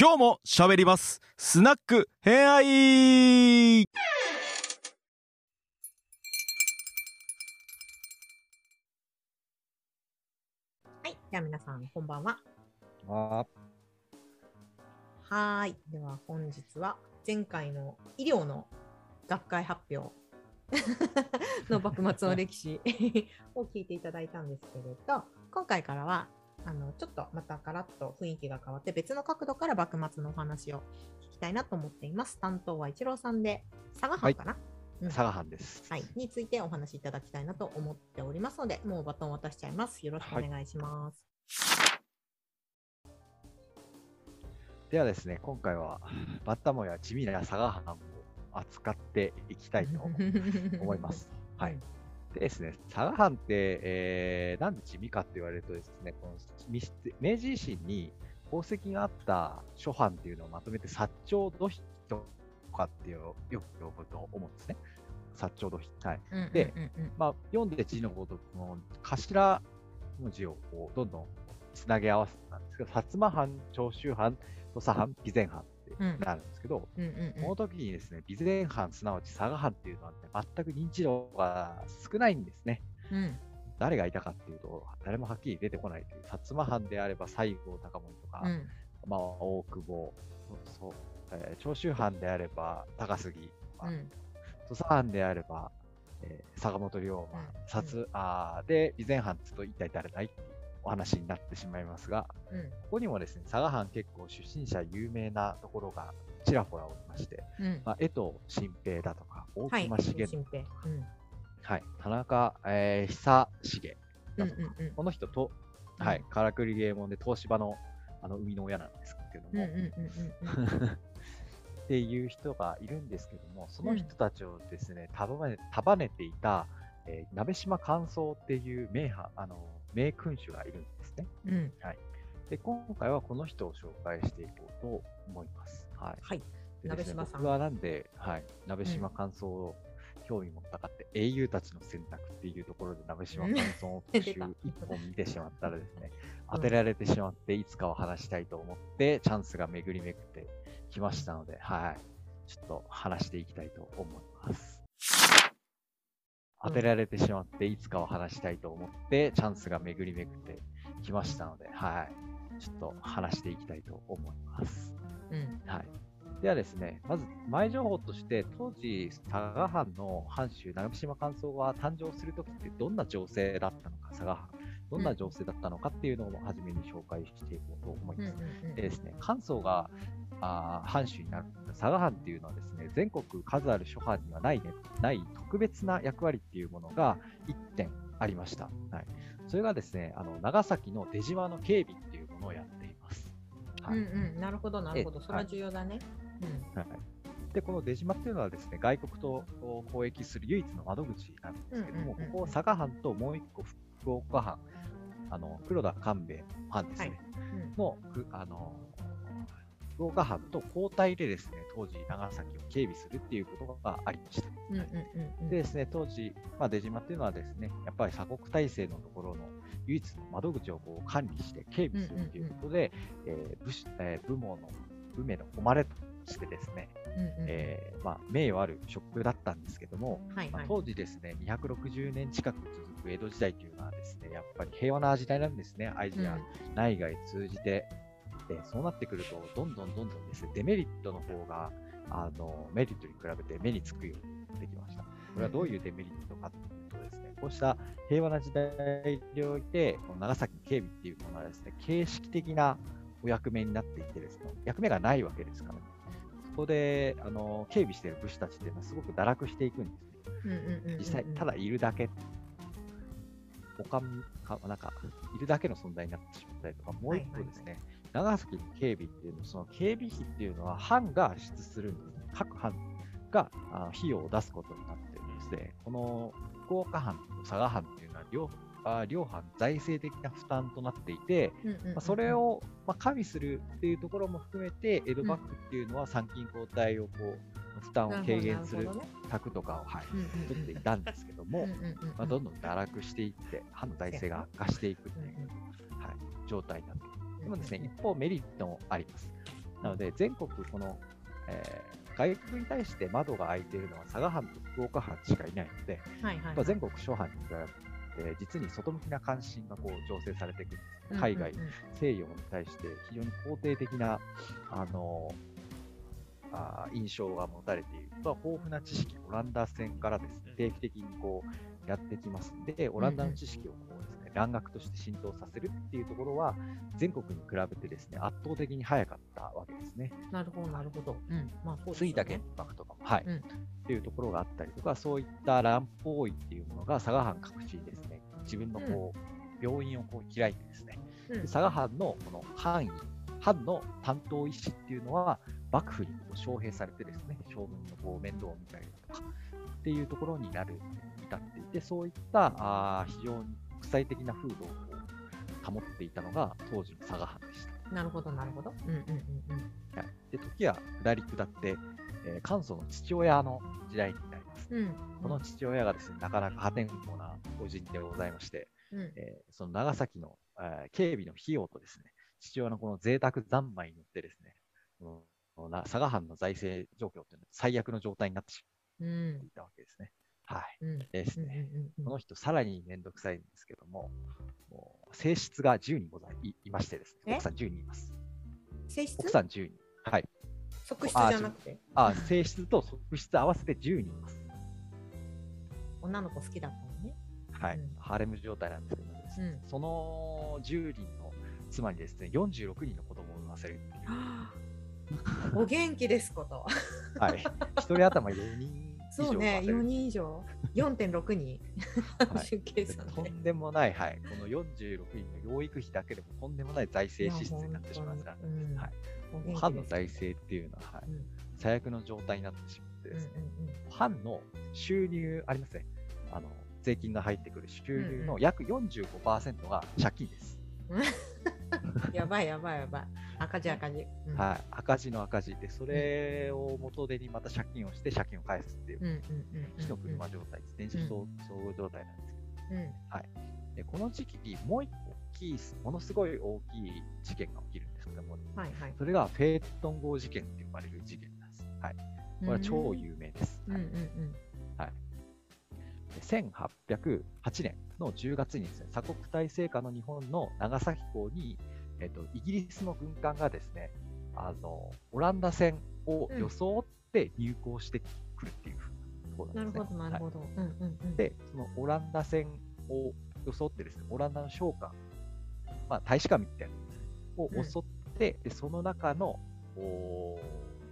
今日も喋ります。スナック偏愛。はい、では皆さん、こんばんは。あ。はーい。では本日は前回の医療の学会発表。の幕末の歴史。を聞いていただいたんですけれど、今回からはあのちょっとまたガラッと雰囲気が変わって別の角度から幕末のお話を聞きたいなと思っています。担当は一郎さんで、佐賀藩かな、うん佐賀藩です。はい、についてお話しいただきたいなと思っておりますので、もうバトン渡しちゃいます。よろしくお願いします。ではですね、今回はバッタモンや地味な佐賀藩を扱っていきたいと思います。はい。でですね、佐賀藩って、えーなんで地味かって言われるとですね、このみ明治維新に功績があった諸藩っていうのをまとめて薩長土肥とかっていうよく呼ぶと思うんですね。薩長土肥。はい。うんでうんうんうんまあ、読んで字のごとくの頭文字をこうどんどんつなげ合わせたんですけど、薩摩藩、長州藩、土佐藩、備前藩ってなるんですけど、この時にですね、備前藩、すなわち佐賀藩っていうのは、ね、全く認知度が少ないんですね。うん。誰がいたかっていうと、誰もはっきり出てこないという、薩摩藩であれば西郷隆盛とか、うん。まあ、大久保、そうえー長州藩であれば高杉とか、うん。土佐藩であれば、えー坂本龍馬、うん。薩あーで備前藩っと一体誰だいっていうお話になってしまいますが、うん。ここにもですね、佐賀藩結構出身者有名なところがちらほらおりまして、うん。まあ、江藤新平だとか、大はい、隈重、新平。うん。はい、田中、えー久重うんだとか、うんうんこの人と、うん。はい、からくりゲームで東芝のあの生みの親なんですけども、うんうんうんうん っていう人がいるんですけども、その人たちをですね、束ね束ねていた、えー鍋島寛宗っていう名派あの名君主がいるんですね。うんうんで、今回はこの人を紹介していこうと思います。はい。はいでですね鍋島さん僕はなんで、はい、鍋島寛宗を興味持ったかって、英雄たちの選択っていうところで鍋島寛宗を特集 一本見てしまったらですね、うん当てられてしまって、いつかは話したいと思って、チャンスが巡り巡ってきましたので、はい。ちょっと話していきたいと思います。当てられてしまって、いつかは話したいと思って、チャンスが巡り巡ってきましたので、はい。ちょっと話していきたいと思います。うんはい。ではですね、まず前情報として、当時、佐賀藩の藩主、長島寛宗が誕生するときってどんな情勢だったのか、佐賀藩、どんな情勢だったのかっていうのを初めに紹介していこうと思いうんうます。んうんでですね、関宗があー藩主になる佐賀藩っていうのはですね、全国数ある諸藩にはない,、ね、ない特別な役割っていうものが1点ありました。はい、それがですね、あの長崎の出島の警備っていうものをやっています。はい。うんうんなるほどなるほど。えそれは重要だね。はい、でこの出島っていうのはですね外国と交易する唯一の窓口なんですけども、うんうんうんうん。ここ佐賀藩ともう一個福岡藩あの黒田官兵衛藩ですね、うん。のくあの福岡藩と交代でですね当時長崎を警備するっていうことがありました。うんうんうんうん。でですね当時、まあ、出島っていうのはですねやっぱり鎖国体制のところの唯一の窓口をこう管理して警備するっていうことで、えー武士えー武門の武名の誉れとしてですね、うんうん。えーまあ、名誉ある職だったんですけども、ま当時ですね260年近く続く江戸時代というのはですねやっぱり平和な時代なんですね。アジア内外通じて、でそうなってくるとどんどんどんどんですねデメリットの方があのメリットに比べて目につくようになってきました。これはどういうデメリットかというとですねこうした平和な時代においてこの長崎の警備っていうものはですね形式的なお役目になっていてですね役目がないわけですからね。そこであの警備している武士たちっていうのはすごく堕落していくんですね。うんうんうんうん実際、ただいるだけ、おかんか、なんか、いるだけの存在になってしまったりとか、もう一個ですね、長崎の警備っていうのは、その警備費っていうのは、藩が支出するんですね。各藩があ費用を出すことになってるんですね。この福岡藩と佐賀藩っていうのは両、あ両藩財政的な負担となっていて、それを、まあ、加味するっていうところも含めて、江戸幕府っていうのは参勤交代をこう負担を軽減する策とかを、はい、取っていたんですけども、まあ、どんどん堕落していって、藩の体制が悪化していくっていう、はい、状態になって。でもですね、一方メリットもあります。なので、全国この、えー外国に対して窓が開いているのは佐賀藩と福岡藩しかいないので、はいはい、まあ、全国諸藩に比べて、実に外向きな関心がこう醸成されていくんですね。海外、うんうんうん西洋に対して非常に肯定的な、あのあー印象が持たれているとは豊富な知識、オランダ戦からですね定期的にこうやってきますので、オランダの知識をね、蘭学として浸透させるっていうところは、全国に比べてですね、圧倒的に早かったわけですね。なるほど、なるほど。うん。まあ、そうですね玄。白とかも、はい、うんっていうところがあったりとか、そういった乱方位っていうものが佐賀藩各地にですね、自分のこう、病院をこう開いてですね、うんで佐賀藩のこの藩医、藩の担当医師っていうのは、幕府にこう招聘されてですね、将軍のこう面倒を見たりだとか、っていうところになる、至っていて、そういったあー非常に国際的な風土を保っていたのが当時の佐賀藩でした。なるほど、なるほど。うんうんうんうん。はい、で時は下り下って、えー関祖の父親の時代になります。うん。この父親がですね、なかなか破天荒な御人でございまして、うん。えーその長崎の、えー警備の費用とですね、父親のこの贅沢三昧によってですね、このこのな佐賀藩の財政状況というのは最悪の状態になってしうんまっていたわけですね。ですね。この人、さらにめんどくさいんですけども、もう性質が10人ございいいましてですね、え？奥さん10人います。性質？奥さん10人。はい。側室じゃなくて？あ、性質と側室合わせて10人います。女の子好きだったのね。はい、うんハーレム状態なんですけどね、うんその10人の妻にですね、46人の子供を産ませるっていう。お元気ですこと。はい。一人頭4人そうね、4産ませる。人以上。4.6人。はい。とんでもない、はい。この46人の養育費だけでもとんでもない財政支出になってしまうから、うんはい。藩の財政っていうのは、はいうん最悪の状態になってしまってですね、うん藩の収入ありますね。あの、税金が入ってくる収入の約45%が借金です。やばいやばいやばい。赤字赤字。うん。はい、赤字の赤字。で、それを元手にまた借金をして借金を返すっていう、うんうんうんうん火の車状態、自転車総合状態なんですけうん。ど、でこの時期にもう一個大きい、ものすごい大きい事件が起きるんですけども、はいはい。それがフェートン号事件って呼ばれる事件なんです。はい、これは超有名です。うんうんうん。で1808年の10月にですね、鎖国体制下の日本の長崎港に、えっと、イギリスの軍艦がですね、あの、オランダ船を装って入港してくるっていうところなるなんですね。ほどなるほど。うんうんうん。で、そのオランダ船を装ってですね、オランダの商館、まあ、大使館みたいなのを襲って、で、その中のお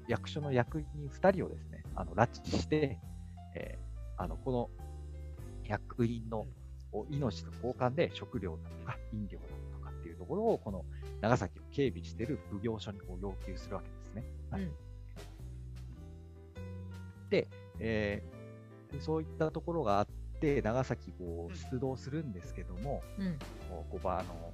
役所の役人2人をですね、あの拉致して、えーあのこの役員のお命と交換で食料だとか飲料だとかっていうところを、この長崎を警備している奉行所にこう要求するわけですね。はい。うん。で、えーでそういったところがあって、長崎こう出動するんですけども、うん。こうここはあの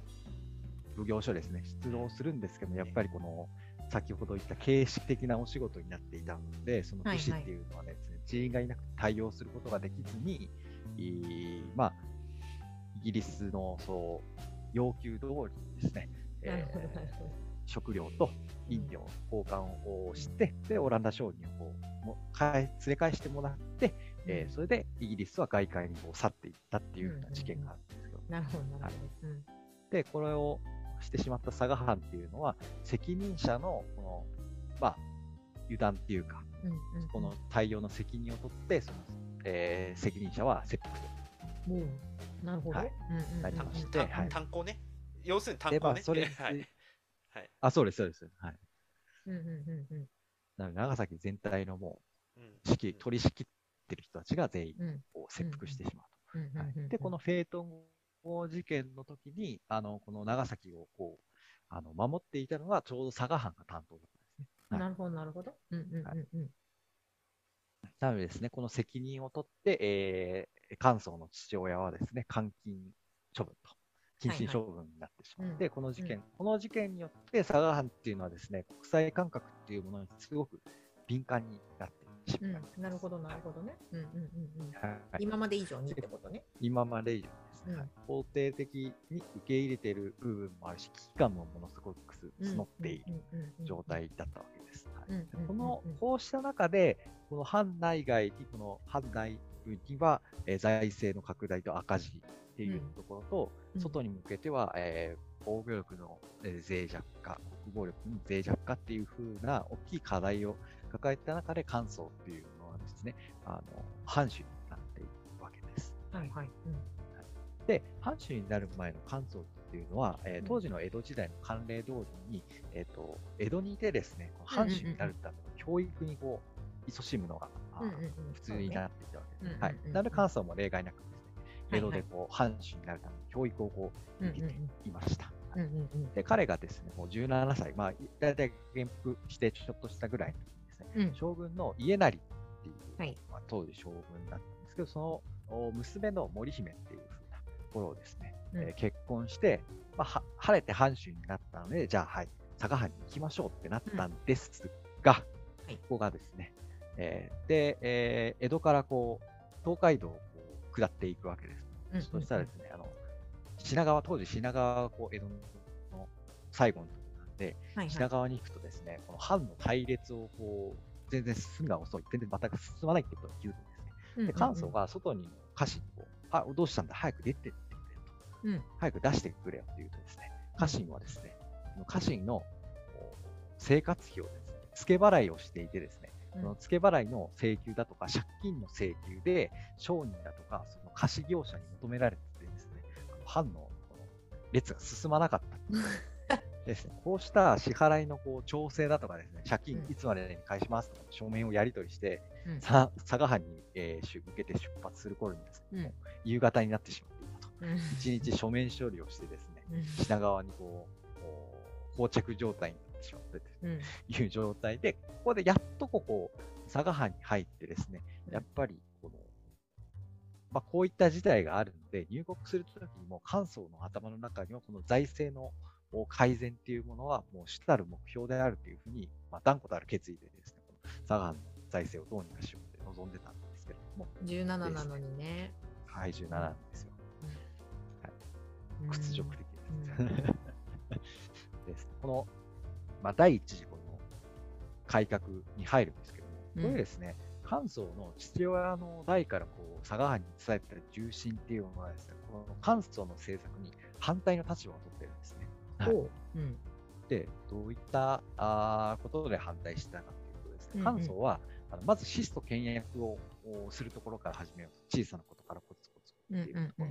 奉行所ですね、出動するんですけども、やっぱりこの先ほど言った形式的なお仕事になっていたので、その武士っていうのはね、人員がいなくて対応することができずに、いいまあ、イギリスのそう要求通りにですね、えーなるほど。食料と飲料、交換をして、で、オランダ商人をも返連れ返してもらって、えーそれでイギリスは外海にこう去っていったっていうふうな事件があるんですけど、なるほどなるほど。うん。で、これをしてしまった佐賀藩っていうのは、責任者のこの、まあ、油断っていうか、うんうんこの対応の責任を取って、その、えー責任者は切腹もうなるほど。はい。うんうんうんしうん。てはい。炭鉱ね。要するに炭で、まあ、鉱ね。それ はい。はい。あ、そうです、そうです。はい。うんうんうんうんなので、長崎全体のもう指揮、取り仕切ってる人たちが全員、うんこう切腹してしまううんうんと。はいで、このフェートン号事件の時に、あの、この長崎をこう、あの、守っていたのが、ちょうど佐賀藩が担当だったんですね。はいなるほどなるほど。うんうんうんうんなのでですね、この責任を取って、えー、関宗の父親はですね、監禁処分と、謹慎処分になってしまって、うん。この事件、うん。この事件によって佐賀藩っていうのはですね、国際感覚っていうものにすごく敏感になってしうまいます。ん、なるほど、なるほどね。うんうんうんうん。はい。今まで以上にってことね。今まで以上です。ね、うん。はい。肯定的に受け入れている部分もあるし、危機感もものすごく募っている状態だったわけです。この、こうした中で、この藩内外に、この藩内部には、えー財政の拡大と赤字っていうところと、うん外に向けては、えー防御力のえー脆弱化、国防力の脆弱化っていう風な大きい課題を抱えた中で、関東っていうのはですね、あの藩主になっていくわけです。はいはい。で、藩主になる前の関東っていうのは、えーうん当時の江戸時代の慣例通りに、えー、と江戸にいてですね、藩主になるための教育にこう勤しむのが、普通になっていたわけです。はい。なので関東も例外なくですね、はい江戸でこう藩主になるための教育をこう受けていました。で、彼がですね、もう17歳、まあ、大体元服してちょっとしたぐらいの時にですね、うん。将軍の家成っていう、はい。まあ、当時将軍だったんですけど、そのお娘の森姫っていう風なところをですね、うん。えー結婚して、まあ、は晴れて藩主になったので、じゃあ、はい、佐賀藩に行きましょうってなったんですが、はい。ここがですね、えーで、えー江戸からこう、東海道を下っていくわけです。うんそしたらですね、あの品川、当時品川がこう江戸の最後のところなんで、はいはい品川に行くとですね、この藩の隊列をこう、全然進むが遅い、全然全く進まないってことに気づくんですね。うんで、関東が外に家臣を、あ、どうしたんだ、早く出てってくれと。うん早く出してくれよって言うとですね、家臣はですね、家臣の生活費をですね、付け払いをしていてですね、うんその付け払いの請求だとか、借金の請求で、商人だとか、その貸し業者に求められててですね、藩の列が進まなかった。ですね、こうした支払いのこう調整だとかですね、借金うん。いつまでに返しますとか、書面をやり取りして、うん。さ佐賀藩に、えー出向けて出発する頃にですね、うん。夕方になってしまっていたと。うん。一日書面処理をしてですね、うん。品川にこう、こう膠着状態にしまってとうん。いう状態で、ここでやっとここ、佐賀藩に入ってですね、やっぱりこの、まあ、こういった事態があるので、入国するときにも関東の頭の中には、この財政のお改善っていうものは、もう主たる目標であるというふうに、まあ、断固たる決意でですね、この佐賀藩の財政をどうにかしようって望んでたんですけれども、17なのにね。はい、17なんですよ。うん。屈辱的です。うん。です。この、まあ、第一次この改革に入るんですけども、うん。これですね、関東の父親の代からこう佐賀藩に伝えてた重臣っていうのはですね、この関東の政策に反対の立場を取ってるんですね。はい。ほう。うん。で、どういったあーことで反対したかというとですね、関東は、あのまず質素倹約をおするところから始めようと。小さなことからコツコツうんっていうところ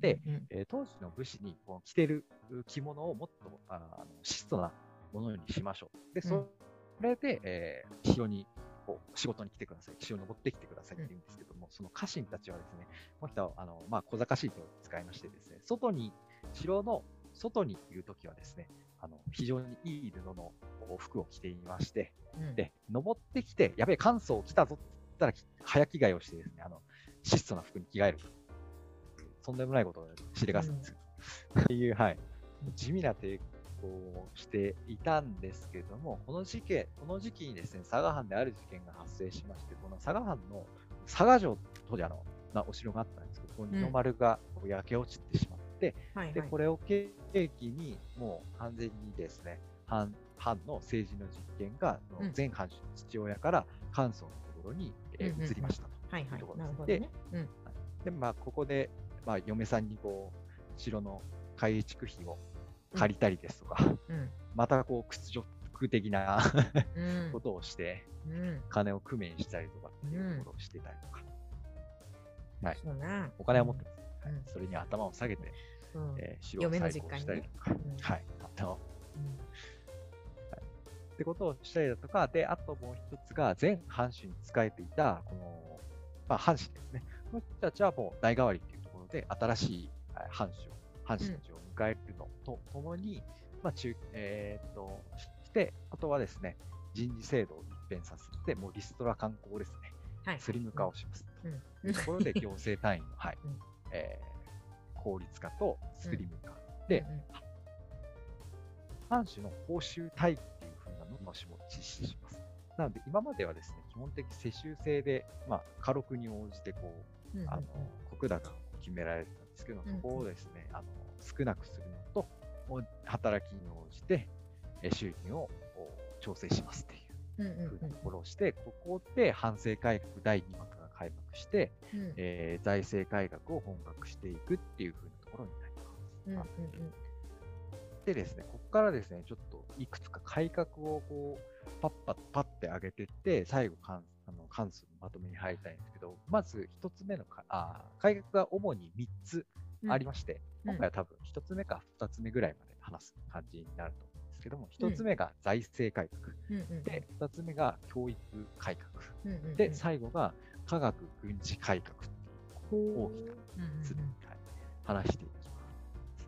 で、でうんえー当時の武士にこう着てる着物をもっとああの質素なものにしましょう。で、うんそれで、えー城にこう仕事に来てください、城に登ってきてくださいって言うんですけども、その家臣たちはですね、この人はあの、まあ、小賢しい手を使いましてですね、外に、城の外にいるときはですね、あの非常にいい布の服を着ていまして、うんで、登ってきて、やべえ、関東来たぞって言ったら、き早着替えをしてですね、あの、質素な服に着替える。とんでもないことをしでかすんですよ。っていう、はい。地味な抵抗をしていたんですけれども、この時期、この時期にですね、佐賀藩である事件が発生しまして、この佐賀藩の佐賀城、当時あの、まあ、お城があったんですけど、ここに二の丸がこう焼け落ちてしまって、で、はいはい。これを契機に、もう完全にですね、藩藩の政治の実権が、うん。前藩主の父親から関東のところに、えーうんうんうん。移りましたと。はいはい。いうところでで、まあ、ここで、まあ、嫁さんにこう、城の改築費を借りたりですとか、うん。またこう、屈辱的なうん。ことをして、うん。金を工面したりとかっていうことをしてたりとか、はい。お金は持ってます。はい。うん。それに頭を下げて、うん。えー城を再興したりとか、うん。はい。あのうん。ってことをしたりだとか、で、あともう一つが、前藩主に仕えていた、この、まあ、藩士ですね。この人たちはもう代替わりっていうところで、新しいはい藩主を、藩士たちを迎えるのとともに、まあ、中、えーっと、して、あとはですね、人事制度を一変させて、もうリストラ観光ですね、はい。スリム化をします。うん。というところで、行政単位の、はい。うん、えー効率化とスリム化。でうんうん。藩主の報酬体系っていう風なのをも実施します。なので、今まではですね、基本的世襲制で、まあ、家禄に応じて、こう、あの、国高を決められてたんですけど、うん。そこをですね、あの、少なくするのと、お働きに応じて、え収入をお調整しますっていう。ふうなところをして、ここで反省改革第2幕が開幕して、うん。うんえー財政改革を本格していくっていうふうなところになります。うんうんあでですね、ここからですね、ちょっといくつか改革をこう、パッパッパッて上げていって、最後関、あの関数のまとめに入りたいんですけど、まず一つ目のかあー改革が主に3つありまして、うん。今回は多分一つ目か二つ目ぐらいまで話す感じになると思うんですけども、一つ目が財政改革、うんうんで、二つ目が教育改革、うんうんうん。で、最後が科学軍事改革っていう大きなうんうんつはい話していきます。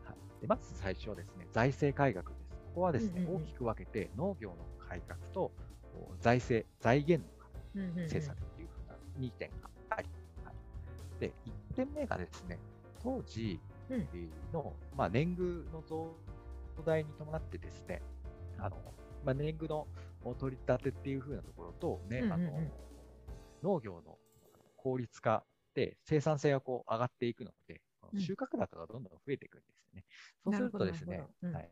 はい、でまず最初はですね、財政改革です。ここはですね、うんうんうん。大きく分けて農業の改革と財政、財源の政策っていうふうな2点があり、はい、で、1点目がですね、当時うん。まあ、年貢の増大に伴ってですね、あのまあ、年貢の取り立てっていうふうなところと、ねうんうんうん。あの農業の効率化で生産性がこう上がっていくので、うん。収穫高がどんどん増えていくんですよね。そうするとですねうん、はい、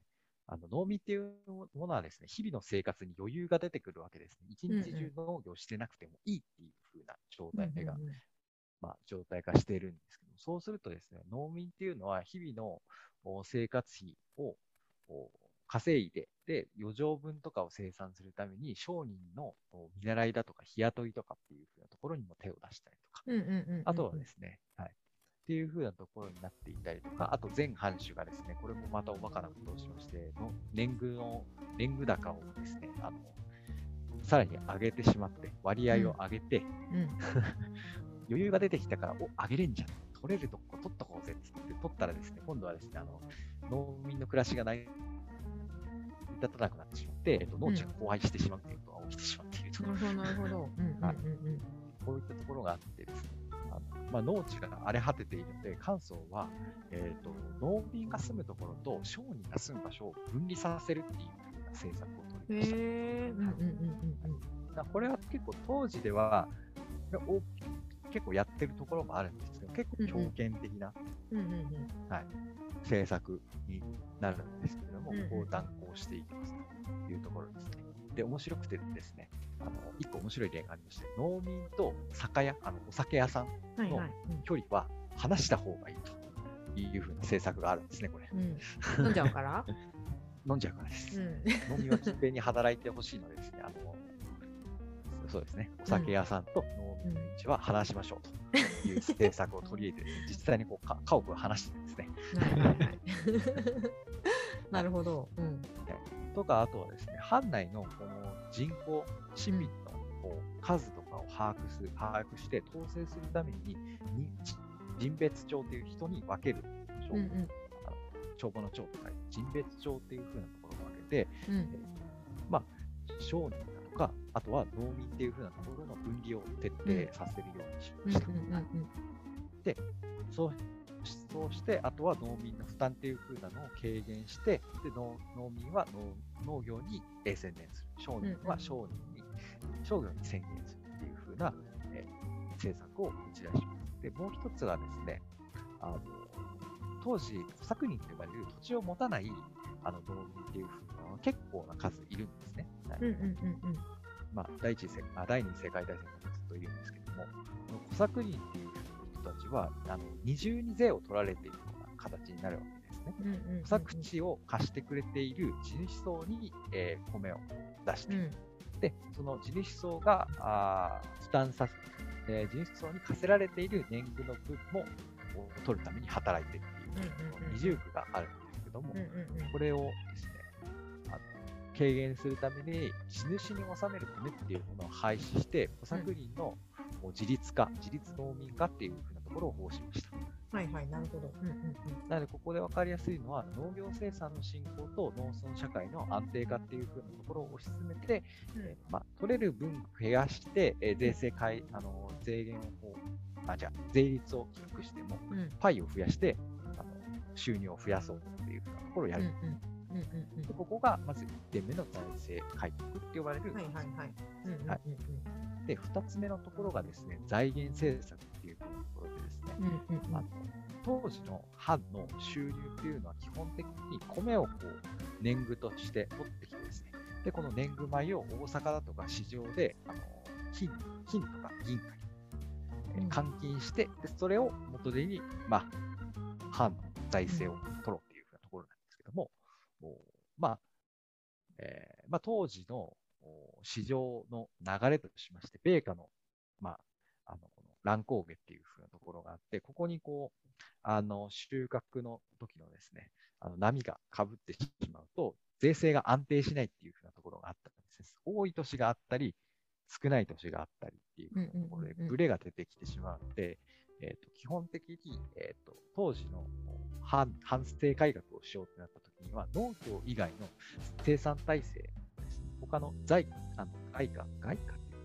あの農民っていうものはですね、日々の生活に余裕が出てくるわけですね。一日中農業してなくてもいいっていう風な状態が、うんうんうん。まあ、状態化しているんですそうするとですね、農民っていうのは日々のお生活費をお稼いで、で、余剰分とかを生産するために、商人のお見習いだとか日雇いとかっていう風なところにも手を出したりとか、うんうんうんうんあとはですね、はい。っていう風なところになっていたりとか、あと全藩主がですね、これもまたおバカなことをしまして、の年貢の、年貢高をですね、あの、さらに上げてしまって、割合を上げて、うん 余裕が出てきたから、お、上げれんじゃん。取れるとこ取っとこうぜっつって、取ったらですね、今度はですね、あの、農民の暮らしが成り立たなくなってしまって、えっと、農地が荒廃してしまうということが起きてしまっていると。なるほどなるほど。うんうんうん はいうんこういったところがあってですね、あのまあ、農地が荒れ果てているので、関総は、えー、と農民が住むところと商人が住む場所を分離させるっていう政策を取りました。これは結構当時ではお結構やってるところもあるんですけど、結構強権的な、うんうんはい、政策になるんですけれども、うんうんこう断行していきますというところですね。で、面白くてですね、あの一個面白い例がありまして、農民と酒屋、あのお酒屋さんはいはい。距離は離した方がいいというふうな政策があるんですね、これ。うんうん飲んじゃうから？飲んじゃうからです。うん農民は勤勉に働いてほしいのでですね、あのそうですね、お酒屋さんと農民の位置は離しましょうと。いう政策を取り入れて、実際にこうか家屋を離してですね。なるほど。うん。とか、あとはですね、藩内のこの人口、市民のこう数とかを把握す把握して統制するために、に人別帳という人に分ける帳、うんうん。あの帳簿の帳とか人別帳っていう風なところを分けて、うん。まあ、商人か、あとは農民っていう風なところの分離を徹底させるようにしました。うんうんうんうんそうそうして、あとは農民の負担っていう風なのを軽減して、で農農民は農農業にえー専念する。商人は商人に、商業に専念するっていう風な、えー政策を打ち出します。で、もう一つがですね、あの当時、小作人と呼ばれる土地を持たないあの農民っていう風なのは結構な数いるんですね。まあ、第一次世あ第二次世界大戦でずっといるんですけども、この小作人っていう人たちは、あの二重に税を取られているような形になるわけですね。小作地を貸してくれている地主層に、えー米を出して、うん。で、その地主層があー負担させ、えー地主層に課せられている年貢の分もを取るために働いてっていう、うんうんうんこの二重苦があるんですけども、うんうんうん。これをですね、軽減するために、地主に納める米っていうものを廃止して、小作人のもう自立化、自立農民化っていうふうなところを方針しました。はいはい、なるほど。うんうんうんなので、ここで分かりやすいのは、農業生産の進行と農村社会の安定化っていうふうなところを推し進めて、えーまあ、取れる分増やして、えー税制改、あの税源をこう、あ、じゃあ、税率を低くしても、うんパイを増やして、あの収入を増やそうっていうふうなところをやる。うんうんうんうんでここがまず1点目の財政改革って呼ばれる、うん。はいはい。はい。うんうんうんはいで、2つ目のところがですね、財源政策っていうところでですね、うんうんうん。あの当時の藩の収入っていうのは基本的に米をこう年貢として取ってきてですね、で、この年貢米を大阪だとか市場であの金金とか銀貨に換金して、でそれを元手に、まあ、藩の財政を取ろうまあ、えーまあ、当時のお市場の流れとしまして、米価の、まあ、あの、この乱高下っていうふうなところがあって、ここにこう、あの、収穫の時のですね、あの波が被ってしまうと、税制が安定しないっていうふうなところがあったんですね。多い年があったり、少ない年があったりっていうところでブレが出てきてしまうので、えーと基本的に、えーと当時の反反政改革をしようってなった時には、農業以外の生産体制ですね、他の財あの外貨、外貨っていう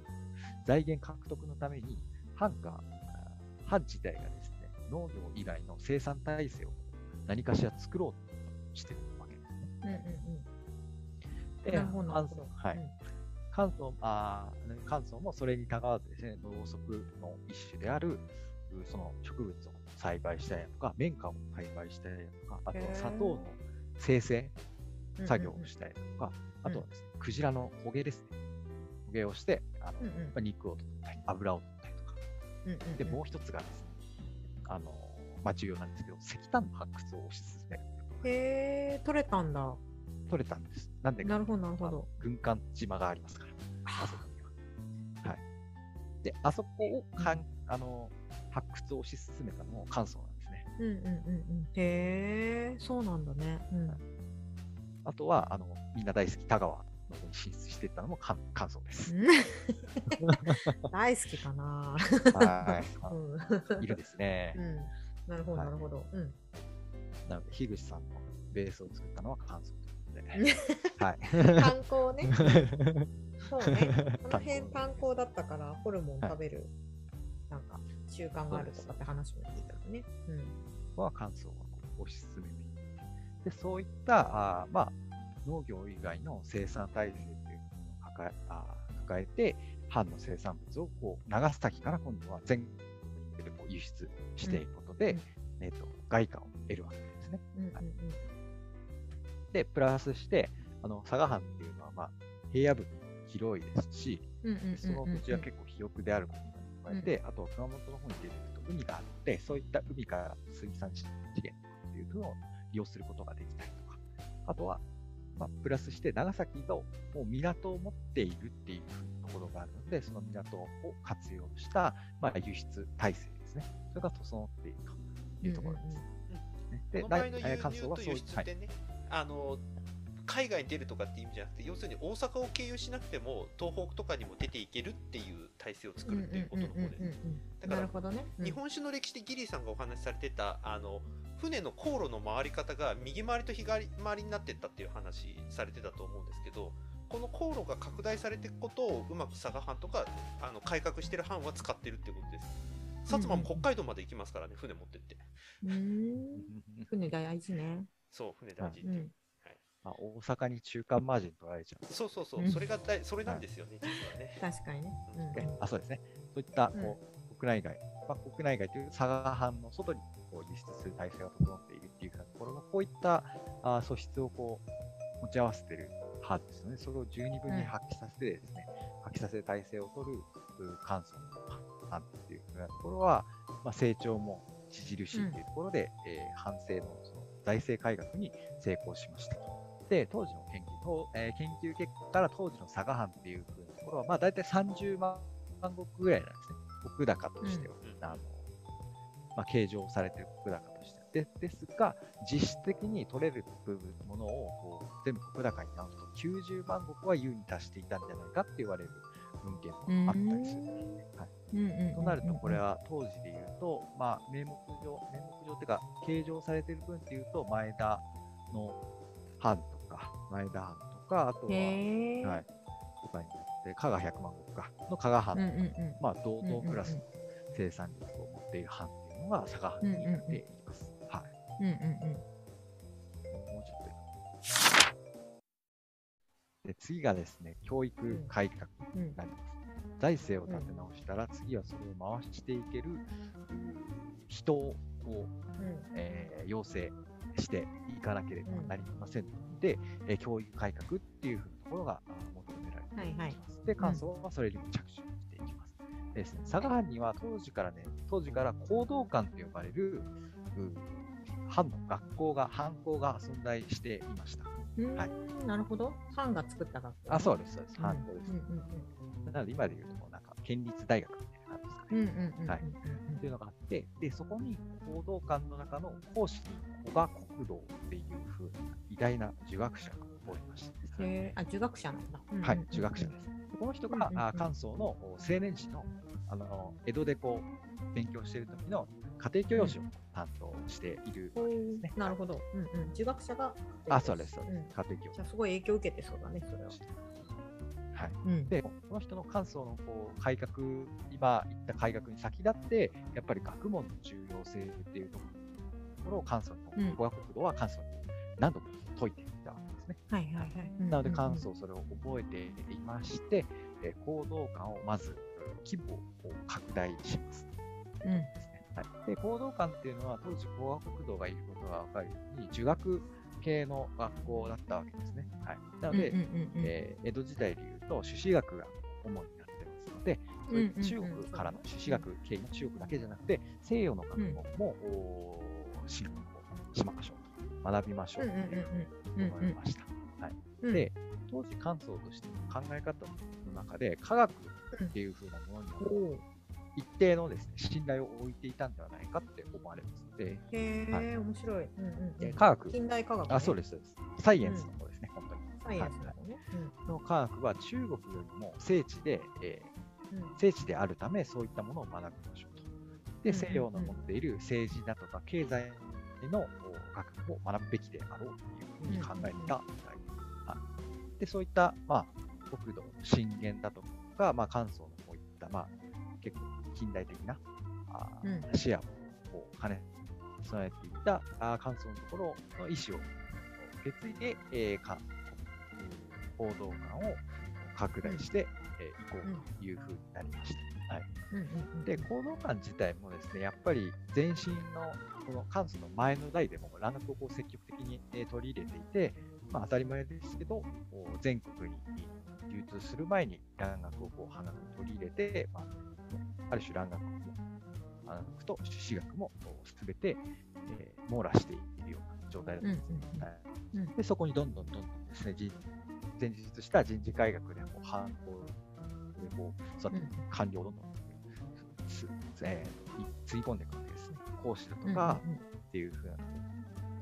財源獲得のために、藩が、あ藩自体がですね、農業以外の生産体制を何かしら作ろうとしてるわけですね。うんうんうん。で関ほど。はい関東あー関東もそれにたがわずですね、農足の一種である、うその植物を栽培したりだとか、綿花を栽培したりだとか、あと砂糖の生成うん作業をしたりだとか、あとはですね、クジラの捕鯨ですね。捕鯨をして、あのうんうんまあ肉を取ったり、油を取ったりとか。うんうんうんで、もう一つがですね、あのまあ、重要なんですけど、石炭の発掘を推し進めるへえ、取れたんだ。取れたんです。なんでかなるほどなるほど。軍艦島がありますから、あそこには。はい。で、あそこをかん、あの、発掘を推し進めたのも関東なんですね。うんうんうんうん。へえ、そうなんだね。うん。あとは、あの、みんな大好き田川の方に進出していったのも関関東です。大好きかな。はうん。い。いるですねう。ん。なるほどはいなるほど。うん。なので、樋口さんのベースを作ったのは関東ということで。はい。炭鉱ね。そうね。この炭辺鉱炭鉱だったからホルモンはい食べる、なんか習慣があるとかって話も聞いたのね。うん。ここは関東がこう推し進めでそういったあー、まあ、農業以外の生産体制というのを抱えあー抱えて、藩の生産物をこう長崎から今度は全国でこう輸出していくことで、うんえー、と外貨を得るわけですね。うんうんはいで、プラスして、あの佐賀藩っていうのは、まあ、平野部広いですし、うんうんうんうんその土地は結構肥沃であることえて、あとは熊本の方に出てくると海があって、そういった海から水産資源っていうのを利用することができたりとか、あとは、まあ、プラスして長崎のもう港を持っているっていうところがあるので、その港を活用した、まあ、輸出体制ですね。それが整っているというところです。ね。で、この場合の輸だいえー関東入と輸はそういう、はい出ってね、あの海外に出るとかっていう意味じゃなくて要するに大阪を経由しなくても東北とかにも出ていけるっていう体制を作るっていうことの方です。だから日本酒の歴史でギリーさんがお話しされてたあの船の航路の回り方が右回りと左回りになってったっていう話されてたと思うんですけどこの航路が拡大されていくことをうまく佐賀藩とかあの改革してる藩は使ってるっていうことです薩摩も北海道まで行きますからね船持ってってうーん。船大事ね。そう船大事っていう、うん。まあ、大阪に中間マージン取られちゃう。そうそうそう、うん。それが大それなんですよね、実はね。確かにね。うん。ねあそうですね。そういったこう、国内外、まあ、国内外という佐賀藩の外にこう輸出する体制が整っているっていうふうなところの、こういったあ素質をこう持ち合わせている藩ですよね。それを十二分に発揮させてですね、発揮させる体制を取るう関東の藩っていうふうなところは、まあ、成長も著しいというところで、えー藩政のその財政改革に成功しましたと。で、当時の研究と、えー研究結果から当時の佐賀藩っていうところは、まあ大体30万石ぐらいなんですね。国高としては、うんあのまあ、計上されている国高としては。でですが、実質的に取れる部分ものをこう全部国高に直すと、90万石は優に達していたんじゃないかって言われる文献もあったりするんですね。はいとなると、これは当時で言うと、まあ、名目上、名目上っていうか、計上されている分っていうと、前田の藩とか、前田藩とか、あとは。はい、とかになって、加賀百万石かの加賀藩うんうんと、うん。まあ、同等クラスの生産力を持っている藩っていうのが佐賀藩になっています。はい。うんうんうん。もうちょっと。で次がですね、教育改革うんになります。財政を立て直したら、次はそれを回していける人を、うんえー養成していかなければなりませんので、えー教育改革っていうふうなところが求められていきます。はいはいで、関総はそれにも着手していきます。でですね、佐賀藩には当時からね、当時から行動館と呼ばれるう藩の学校が、藩校が存在していました。はいなるほど。藩が作った学校。あ、そうです、そうです。うん藩校です。うんうんなので今で言うと、なんか県立大学みたいはいっていうのがあって、で、そこに行動館の中の講師に古賀国道っていう風な偉大な儒学者がおりました。へーあ、儒学者なんだ。はい、儒学者です。この人が、あ関東の青年時のあの江戸でこう勉強している時の家庭教師を担当しているほうわけですね。なるほど。うんうん。儒学者が。あ、そうです、そうです。ん家庭教師じゃあ、すごい影響を受けてそうだね、それは。はい。うん。で、この人の関東のこう改革、今言った改革に先立って、やっぱり学問の重要性っていうところを関東うんの語学国土は関東に何度も解いていたわけですね。はいはいはい。なので、関関東それを覚えていまして、えー行動館をまず規模を拡大します。うん。ですね。はい、で行動館っていうのは当時工学国道がいることが分かるように儒学系の学校だったわけですね。はい、なので、うんうんうんうんえー江戸時代でいうと朱子学が主になってますので、中うんうんうん国からの朱子学系の中国だけじゃなくて西洋の学問も、進行しましょうと学びましょうというふうに思いました。で当時関東としての考え方の中で科学っていうふうなものに一定のですね信頼を置いていたんではないかって思われますので、へえ、はい面白い。うんうん科学、近代科学、ね。あ、そうです、そうです。サイエンスの方ですね、本当に。サイエンスの方ね。の科学は中国よりも聖地で、えー聖地であるため、そういったものを学びましょうと。で、西洋の持っている政治だとか経済のお学問を学ぶべきであろうというふうに考えたみたいです。はい、で、そういった、まあ、国土の震源だとか、まあ、関東のこういった、まあ、結構近代的なあーうん視野をこう兼ね備えていたあー関東のところの意思を受け継いで、えーか報道館を拡大してい、えーいこうというふうになりました。はい、で、行動館自体もですね、やっぱり前身のこの関数の前の代でも蘭学をこう積極的にえー取り入れていて、まあ、当たり前ですけど、全国に流通する前に蘭学をこう花に取り入れて、まあ、ある種蘭学も、蘭学と朱子学もすべて、えー網羅しているような状態だったんですね。うん。うん。で、そこにどんどんどんどんですね、人前日した人事改革でこう、反抗でこう、育ってうん。官僚をどんどんつえーいつぎ込んでいくわけですね。講師だとうんかうんうん。っていうふうなとこ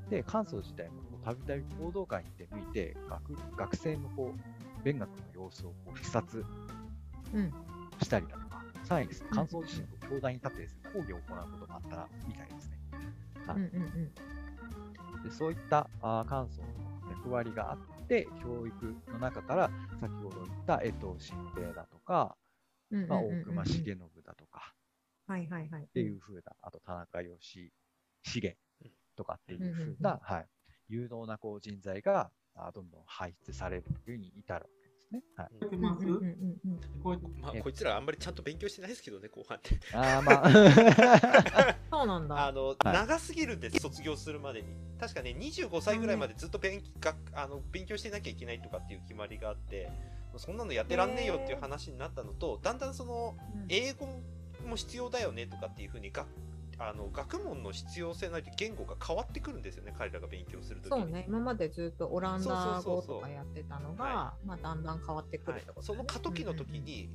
ろ。で、関東自体もたびたび行動会に出向いて、学学生のこう勉学の様子をこう視察うん。したりだとか、さらにですね、うん関東自身と教壇に立ってですね、講義を行うこともあったみたいですね。はい。うんうんうんでそういったあー関東の役割があって、教育の中から先ほど言った江藤新平だとか、ま大隈重信だとかはいはいはい。っっていう風な、あと田中義重とかっていう風うな、はい、有能なこう人材がどんどん輩出されるというふうに至るですね。はい、ますうんうんうんうん聞こえてえまあ、こいつらあんまりちゃんと勉強してないですけどね、後半って。あーまあ そうなんだ。あの、はい長すぎるんです、卒業するまでに。確かね、25歳ぐらいまでずっと勉,、学あの勉強してなきゃいけないとかっていう決まりがあって、そんなのやってらんねえよっていう話になったのと、だんだんその、うん英語も必要だよねとかっていうふうにがあの学問の必要性ないと言語が変わってくるんですよね彼らが勉強するときに。そうね、今までずっとオランダ語とかやってたのが、はまあ、だんだん変わってくはいるってこと、ね。その過渡期の時に、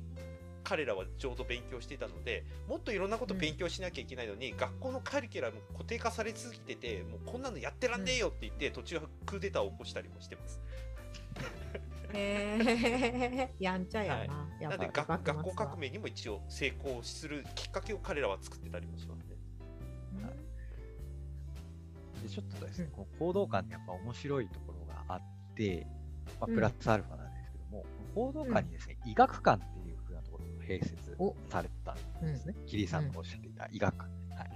彼らはちょうど勉強していたのでもっといろんなこと勉強しなきゃいけないのに、学校のカリキュラム固定化され続けててもうこんなのやってらんねえよって言って、途中クーデターを起こしたりもしてます。へえ やんちゃやな。はい。なのでぱ学学校革命命にも一応成功するきっかけを彼らは作ってたりもしますねでちょっとですねうん、この行動館にやっぱ面白いところがあって、まあ、うん。プラスアルファなんですけども、行動館にですね、医学館っていう風なところが併設お。されてたんですね。桐さんがおっしゃっていた医学。館。はい、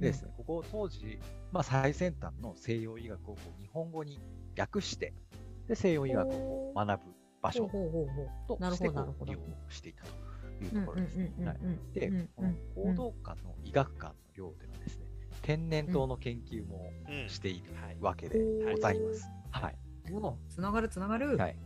でですね、ここ当時、まあ、最先端の西洋医学をこう日本語に訳して、で西洋医学を学ぶっ場所として利用していたというう。うんところですね。はいでうん、この報道館の医学館の寮ではですね、天然痘の研究もうんしているはいわけでございます。はい。おつながるつながる。はい。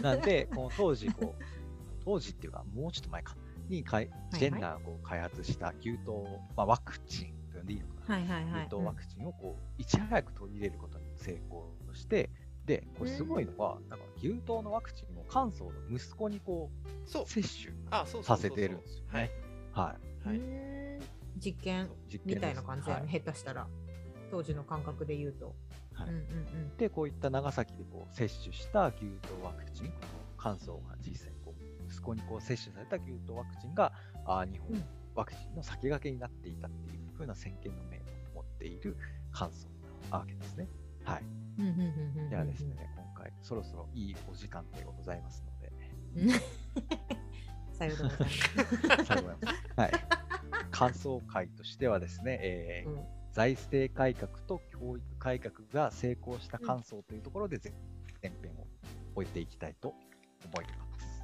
なんで、この当時、こう、当時っていうか、もうちょっと前か、にかいジェンナーがこう開発した牛痘、まあ、ワクチンと呼んでいいのかな。はいはいはい。牛痘ワクチンをこういち早く取り入れることに成功して、で、これすごいのは、なんか牛痘のワクチンを関東の息子にこそうう、接種あそうそうさせてるんですよはいね。はうはいーん実験みたいな感じだよね、はい下手したら。当時の感覚で言うと。はいうんうんうん。で、こういった長崎でこう接種した牛痘ワクチン、このが実際こう、息子にこう接種された牛痘ワクチンが、あー日本うんワクチンの先駆けになっていたっていう風な先見の明を持っている関東なわけですね。はい。ではですね、今回そろそろいいお時間でございますので、さようでございます。最後にはい。感想会としてはですね、えーうん財政改革と教育改革が成功した感想というところで前前編を終えていきたいと思います。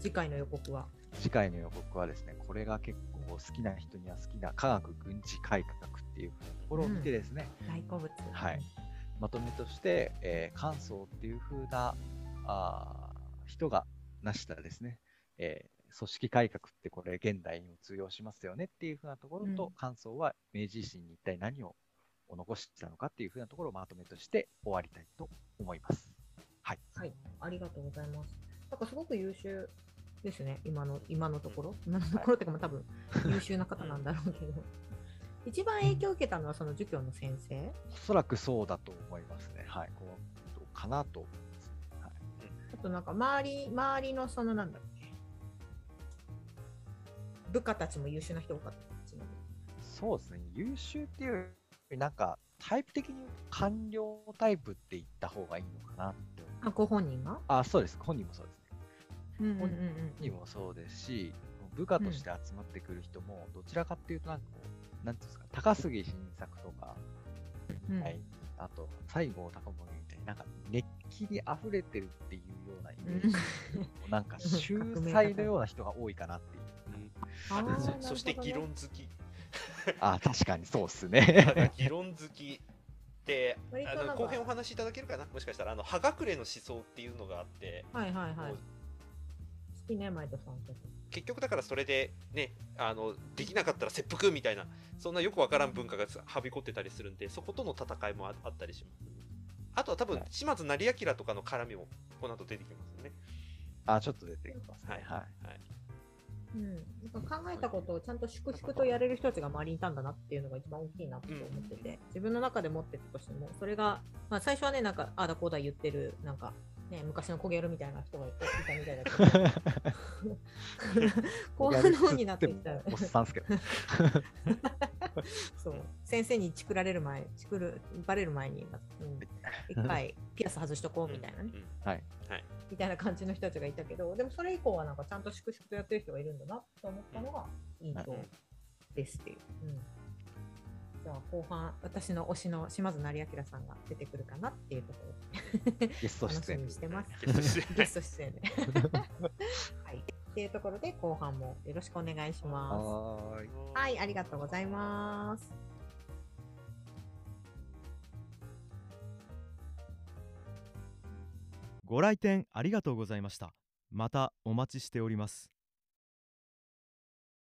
次回の予告は？次回の予告はですね、これが結構好きな人には好きな科学軍事改革っていうところを見てですね、大好物。はい。まとめとして、えー、関東っていう風なあー人が成したですね、えー組織改革ってこれ現代にも通用しますよねっていう風なところと、うん関東は明治維新に一体何を残したのかっていう風なところをまとめとして終わりたいと思います。はい。はい。ありがとうございます。なんかすごく優秀ですね、今の今のところ。今のところっていうか、まあ多分優秀な方なんだろうけど。一番影響を受けたのはその授業の先生？おそらくそうだと思いますね。はい。こうかなと。はい。あとなんか周り、周りのそのなんだっけ。部下たちも優秀な人多かったちなみにそうですね、優秀っていうより、なんか、タイプ的に官僚タイプって言った方がいいのかなって。あ、ご本人が？あ、そうです。本人もそうですね。うんうんうん本人もそうですし、部下として集まってくる人も、どちらかっていうと、なんかこう、なんていうんですか、高杉晋作とか、うんはい、あと、西郷隆盛みたいになんか、熱気に溢れてるっていうようなイメージ、なんか、秀才のような人が多いかなっていう。そして議論好きあ、確かにそうっすね。議論好きであの後編お話しいただけるかな？もしかしたらあの葉隠れの思想っていうのがあってはいはいはい。好きね、前田さん。結局だからそれでねあのできなかったら切腹みたいなそんなよくわからん文化がはびこってたりするんでそことの戦いもああったりしますあとは多分はい島津成明とかの絡みもこの後出てきますよねあ、ちょっと出てきますね。はいはい。はいうん、なんか考えたことをちゃんと粛々とやれる人たちが周りにいたんだなっていうのが一番大きいなって思ってて、自分の中で持ってたとしても、それが、まあ、最初はね、なんか、ああだこうだ言ってる、なんか、ね、昔のコゲルみたいな人がいたみたいだけど、後半の方になってきたらおっさんっすけど。そう、先生にチクられる前、チクる、バレる前に、うん、一回ピアス外しとこうみたいなね、うんはい。みたいな感じの人たちがいたけど、でもそれ以降はなんかちゃんと粛々とやってる人がいるんだなと思ったのが印象ですっていう。うんじゃあ後半、私の推しの島津成明さんが出てくるかなっていうところゲスト楽しみ出演にしてます。ゲスト出演で。はい。っていうところで後半もよろしくお願いしまはーい。す。はい、ありがとうございます。ご来店ありがとうございました。またお待ちしております。